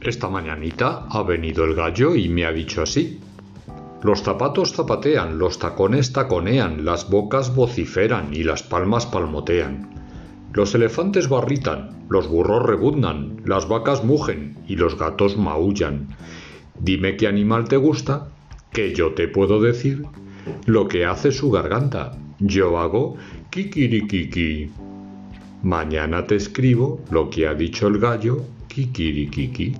Esta mañanita ha venido el gallo y me ha dicho así. Los zapatos zapatean, los tacones taconean, las bocas vociferan y las palmas palmotean. Los elefantes barritan, los burros rebuznan, las vacas mugen y los gatos maullan. Dime qué animal te gusta, que yo te puedo decir lo que hace su garganta. Yo hago kikirikiki. Mañana te escribo lo que ha dicho el gallo kikirikiki.